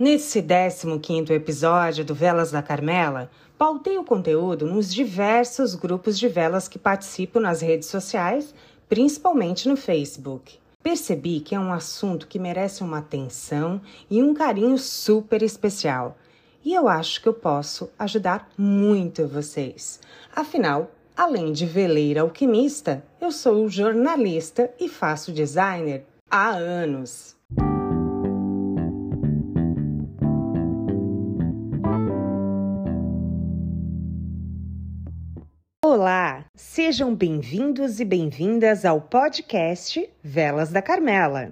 Nesse 15º episódio do Velas da Carmela, pautei o conteúdo nos diversos grupos de velas que participo nas redes sociais, principalmente no Facebook. Percebi que é um assunto que merece uma atenção e um carinho super especial. E eu acho que eu posso ajudar muito vocês. Afinal, além de veleira alquimista, eu sou jornalista e faço designer há anos. Sejam bem-vindos e bem-vindas ao podcast Velas da Carmela.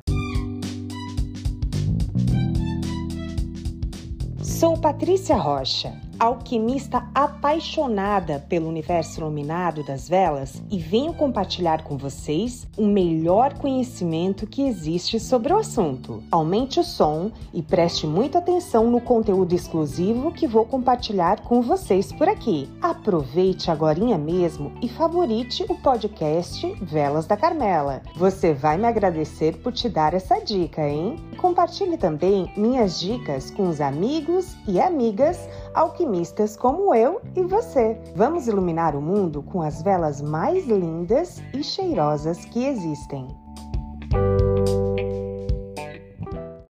Sou Patrícia Rocha alquimista apaixonada pelo universo iluminado das velas e venho compartilhar com vocês o melhor conhecimento que existe sobre o assunto. Aumente o som e preste muita atenção no conteúdo exclusivo que vou compartilhar com vocês por aqui. Aproveite agora mesmo e favorite o podcast Velas da Carmela. Você vai me agradecer por te dar essa dica, hein? Compartilhe também minhas dicas com os amigos e amigas alquimistas como eu e você. Vamos iluminar o mundo com as velas mais lindas e cheirosas que existem.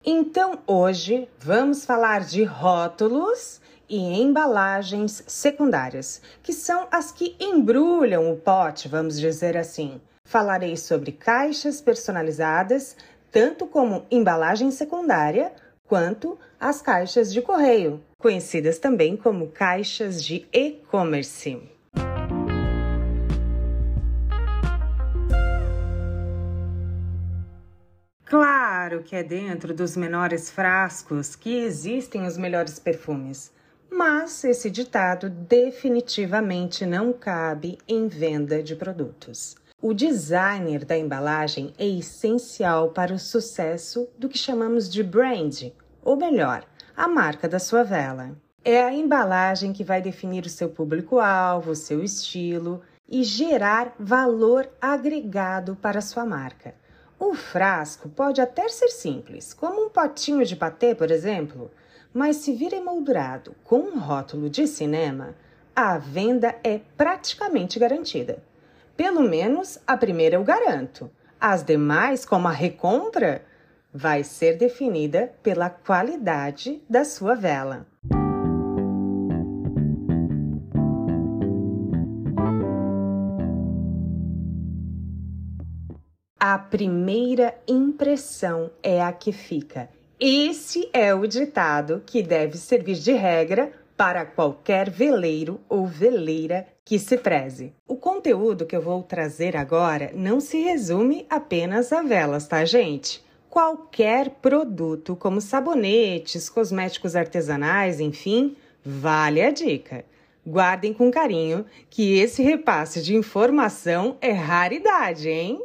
Então, hoje vamos falar de rótulos e embalagens secundárias, que são as que embrulham o pote, vamos dizer assim. Falarei sobre caixas personalizadas, tanto como embalagem secundária, quanto as caixas de correio, conhecidas também como caixas de e-commerce. Claro que é dentro dos menores frascos que existem os melhores perfumes, mas esse ditado definitivamente não cabe em venda de produtos. O designer da embalagem é essencial para o sucesso do que chamamos de brand, ou melhor, a marca da sua vela. É a embalagem que vai definir o seu público-alvo, o seu estilo e gerar valor agregado para a sua marca. O frasco pode até ser simples, como um potinho de patê, por exemplo, mas se vir emoldurado com um rótulo de cinema, a venda é praticamente garantida. Pelo menos a primeira eu garanto. As demais, como a recompra, vai ser definida pela qualidade da sua vela. A primeira impressão é a que fica. Esse é o ditado que deve servir de regra para qualquer veleiro ou veleira que se preze. O conteúdo que eu vou trazer agora não se resume apenas a velas, tá, gente? Qualquer produto, como sabonetes, cosméticos artesanais, enfim, vale a dica. Guardem com carinho que esse repasse de informação é raridade, hein?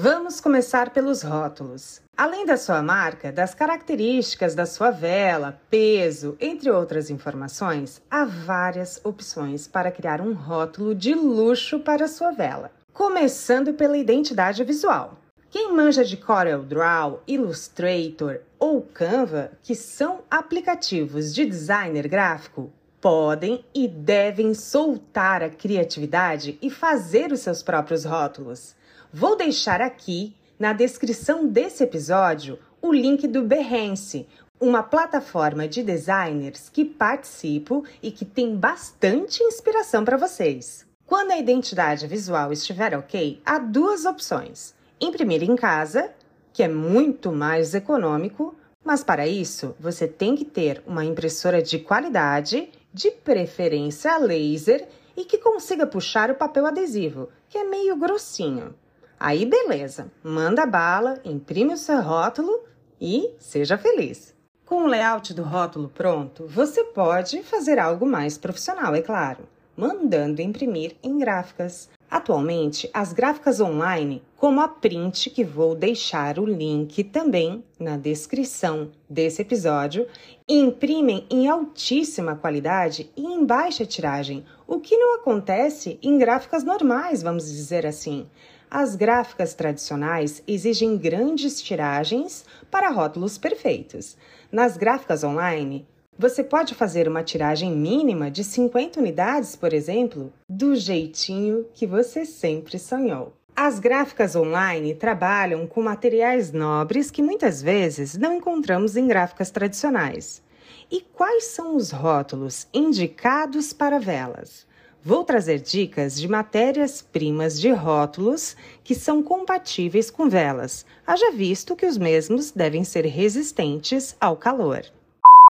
Vamos começar pelos rótulos. Além da sua marca, das características da sua vela, peso, entre outras informações, há várias opções para criar um rótulo de luxo para a sua vela. Começando pela identidade visual. Quem manja de CorelDRAW, Illustrator ou Canva, que são aplicativos de designer gráfico, podem e devem soltar a criatividade e fazer os seus próprios rótulos. Vou deixar aqui na descrição desse episódio o link do Behance, uma plataforma de designers que participo e que tem bastante inspiração para vocês. Quando a identidade visual estiver ok, há duas opções: imprimir em casa, que é muito mais econômico, mas para isso você tem que ter uma impressora de qualidade, de preferência laser e que consiga puxar o papel adesivo, que é meio grossinho. Aí beleza, manda bala, imprime o seu rótulo e seja feliz. Com o layout do rótulo pronto, você pode fazer algo mais profissional, é claro, mandando imprimir em gráficas. Atualmente, as gráficas online, como a Print, que vou deixar o link também na descrição desse episódio, imprimem em altíssima qualidade e em baixa tiragem, o que não acontece em gráficas normais, vamos dizer assim. As gráficas tradicionais exigem grandes tiragens para rótulos perfeitos. Nas gráficas online, você pode fazer uma tiragem mínima de 50 unidades, por exemplo, do jeitinho que você sempre sonhou. As gráficas online trabalham com materiais nobres que muitas vezes não encontramos em gráficas tradicionais. E quais são os rótulos indicados para velas? Vou trazer dicas de matérias-primas de rótulos que são compatíveis com velas, haja visto que os mesmos devem ser resistentes ao calor.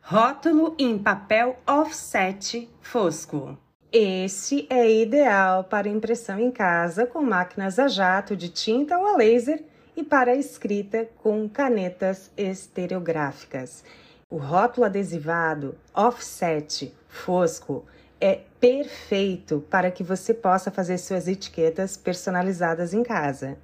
Rótulo em papel offset fosco. Esse é ideal para impressão em casa com máquinas a jato de tinta ou a laser e para escrita com canetas estereográficas. O rótulo adesivado offset fosco é perfeito para que você possa fazer suas etiquetas personalizadas em casa.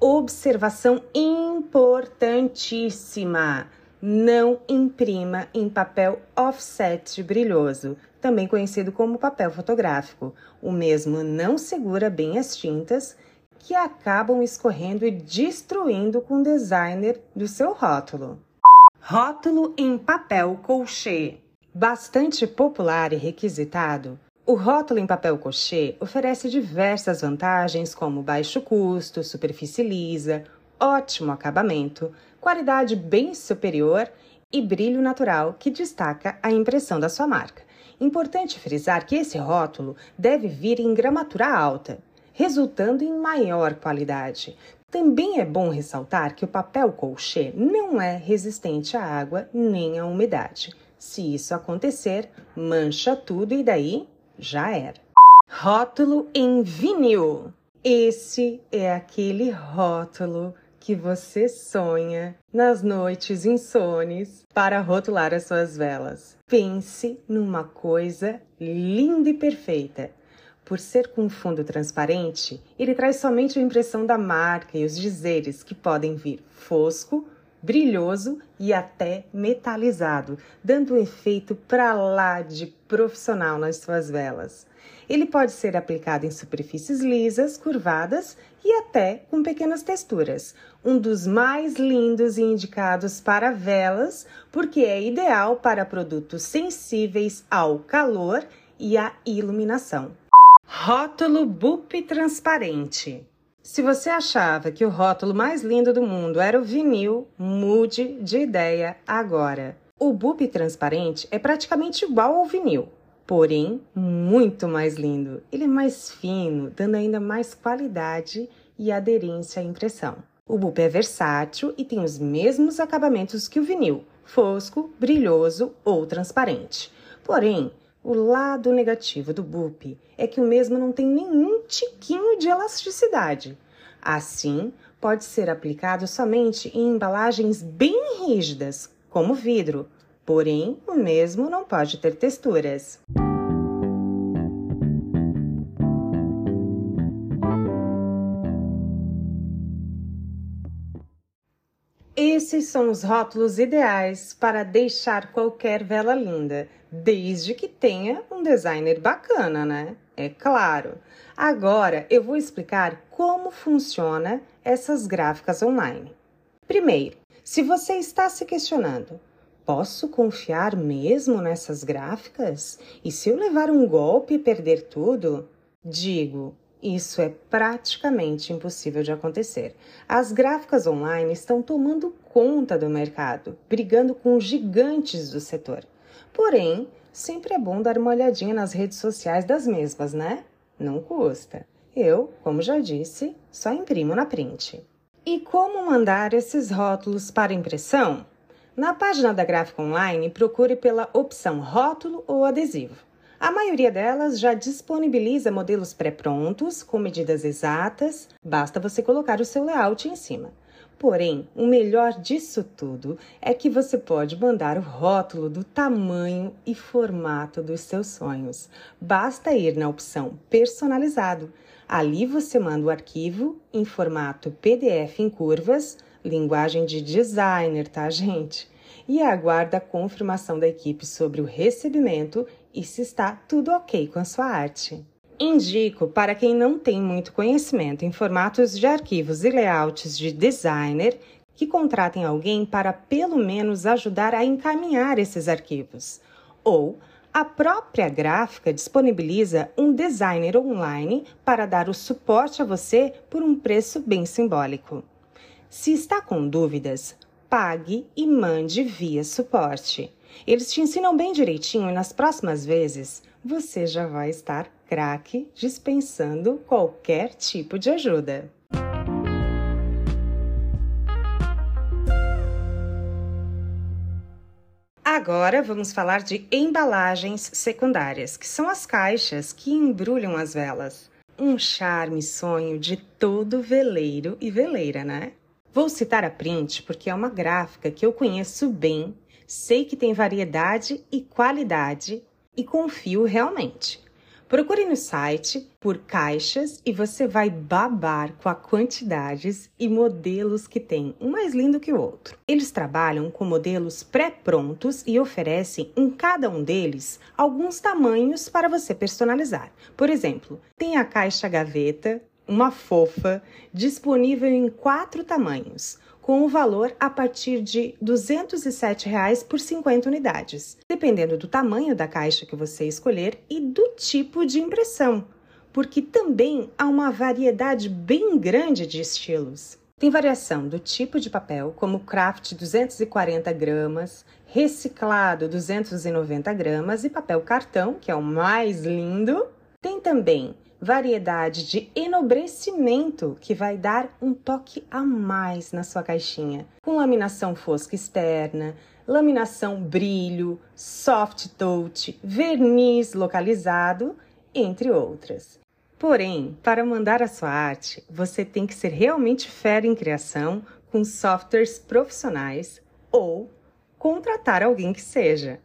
Observação importantíssima: não imprima em papel offset brilhoso também conhecido como papel fotográfico. O mesmo não segura bem as tintas que acabam escorrendo e destruindo com o designer do seu rótulo. Rótulo em papel colchê. Bastante popular e requisitado, o rótulo em papel cochê oferece diversas vantagens como baixo custo, superfície lisa, ótimo acabamento, qualidade bem superior e brilho natural que destaca a impressão da sua marca. Importante frisar que esse rótulo deve vir em gramatura alta, resultando em maior qualidade. Também é bom ressaltar que o papel colchê não é resistente à água nem à umidade. Se isso acontecer, mancha tudo e daí já era. Rótulo em vinil. Esse é aquele rótulo que você sonha nas noites insones para rotular as suas velas. Pense numa coisa linda e perfeita. Por ser com fundo transparente, ele traz somente a impressão da marca e os dizeres que podem vir fosco, brilhoso e até metalizado, dando um efeito para lá de profissional nas suas velas. Ele pode ser aplicado em superfícies lisas, curvadas e até com pequenas texturas. Um dos mais lindos e indicados para velas, porque é ideal para produtos sensíveis ao calor e à iluminação. Rótulo BUP transparente. Se você achava que o rótulo mais lindo do mundo era o vinil, mude de ideia agora. O BUP transparente é praticamente igual ao vinil, porém muito mais lindo. Ele é mais fino, dando ainda mais qualidade e aderência à impressão. O BUP é versátil e tem os mesmos acabamentos que o vinil, fosco, brilhoso ou transparente. Porém, o lado negativo do BUP é que o mesmo não tem nenhum tiquinho de elasticidade. Assim, pode ser aplicado somente em embalagens bem rígidas, como vidro, porém o mesmo não pode ter texturas. Esses são os rótulos ideais para deixar qualquer vela linda, desde que tenha um designer bacana, né? É claro. Agora eu vou explicar como funciona essas gráficas online. Primeiro, se você está se questionando, posso confiar mesmo nessas gráficas? E se eu levar um golpe e perder tudo? Digo, isso é praticamente impossível de acontecer. As gráficas online estão tomando conta do mercado, brigando com gigantes do setor. Porém, sempre é bom dar uma olhadinha nas redes sociais das mesmas, né? Não custa. Eu, como já disse, só imprimo na print. E como mandar esses rótulos para impressão? Na página da gráfica online, procure pela opção rótulo ou adesivo. A maioria delas já disponibiliza modelos pré-prontos, com medidas exatas, basta você colocar o seu layout em cima. Porém, o melhor disso tudo é que você pode mandar o rótulo do tamanho e formato dos seus sonhos. Basta ir na opção Personalizado. Ali você manda o arquivo em formato PDF em curvas, linguagem de designer, tá, gente? E aguarda a confirmação da equipe sobre o recebimento e se está tudo ok com a sua arte. Indico para quem não tem muito conhecimento em formatos de arquivos e layouts de designer que contratem alguém para pelo menos ajudar a encaminhar esses arquivos. Ou a própria gráfica disponibiliza um designer online para dar o suporte a você por um preço bem simbólico. Se está com dúvidas, pague e mande via suporte. Eles te ensinam bem direitinho e nas próximas vezes você já vai estar craque dispensando qualquer tipo de ajuda. Agora vamos falar de embalagens secundárias, que são as caixas que embrulham as velas. Um charme sonho de todo veleiro e veleira, né? Vou citar a print porque é uma gráfica que eu conheço bem, sei que tem variedade e qualidade e confio realmente. Procure no site por caixas e você vai babar com as quantidades e modelos que tem, um mais lindo que o outro. Eles trabalham com modelos pré-prontos e oferecem em cada um deles alguns tamanhos para você personalizar. Por exemplo, tem a caixa gaveta, uma fofa, disponível em quatro tamanhos com o valor a partir de 207 reais por 50 unidades, dependendo do tamanho da caixa que você escolher e do tipo de impressão, porque também há uma variedade bem grande de estilos. Tem variação do tipo de papel, como craft 240 gramas, reciclado 290 gramas e papel cartão, que é o mais lindo. Tem também variedade de enobrecimento que vai dar um toque a mais na sua caixinha, com laminação fosca externa, laminação brilho, soft touch, verniz localizado, entre outras. Porém, para mandar a sua arte, você tem que ser realmente fera em criação com softwares profissionais ou contratar alguém que seja.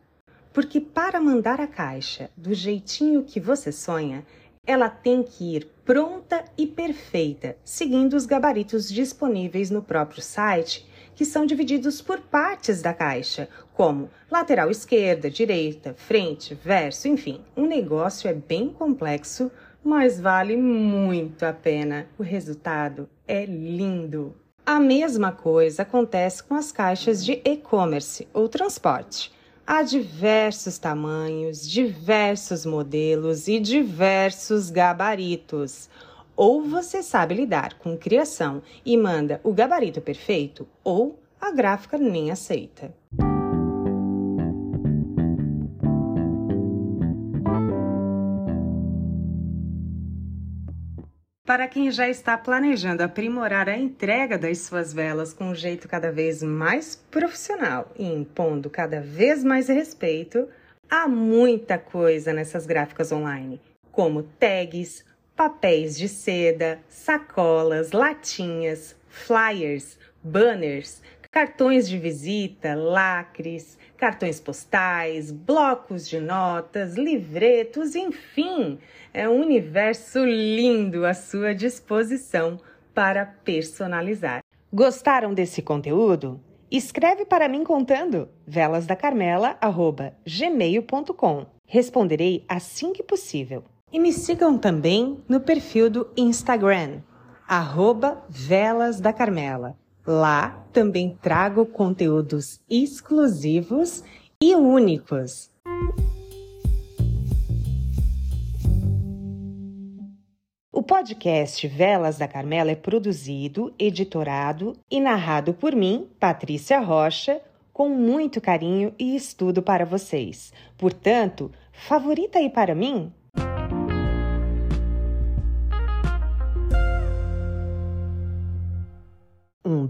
Porque para mandar a caixa do jeitinho que você sonha, ela tem que ir pronta e perfeita, seguindo os gabaritos disponíveis no próprio site, que são divididos por partes da caixa, como lateral esquerda, direita, frente, verso, enfim. O negócio é bem complexo, mas vale muito a pena. O resultado é lindo. A mesma coisa acontece com as caixas de e-commerce ou transporte. Há diversos tamanhos, diversos modelos e diversos gabaritos. Ou você sabe lidar com criação e manda o gabarito perfeito, ou a gráfica nem aceita. Para quem já está planejando aprimorar a entrega das suas velas com um jeito cada vez mais profissional e impondo cada vez mais respeito, há muita coisa nessas gráficas online, como tags, papéis de seda, sacolas, latinhas, flyers, banners, cartões de visita, lacres, cartões postais, blocos de notas, livretos, enfim, é um universo lindo à sua disposição para personalizar. Gostaram desse conteúdo? Escreve para mim contando velasdacarmela@gmail.com. Responderei assim que possível. E me sigam também no perfil do Instagram, arroba Velas da Carmela. Lá também trago conteúdos exclusivos e únicos. O podcast Velas da Carmela é produzido, editorado e narrado por mim, Patrícia Rocha, com muito carinho e estudo para vocês. Portanto, favorita aí para mim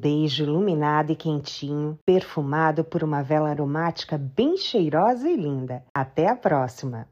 beijo iluminado e quentinho, perfumado por uma vela aromática bem cheirosa e linda. Até a próxima!